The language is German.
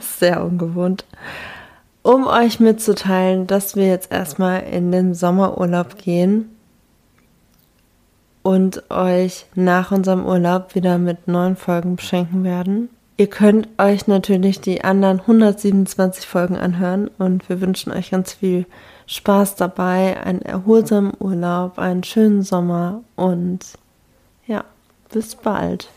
Sehr ungewohnt. Um euch mitzuteilen, dass wir jetzt erstmal in den Sommerurlaub gehen und euch nach unserem Urlaub wieder mit neuen Folgen beschenken werden. Ihr könnt euch natürlich die anderen 127 Folgen anhören und wir wünschen euch ganz viel Spaß dabei, einen erholsamen Urlaub, einen schönen Sommer und ja, bis bald.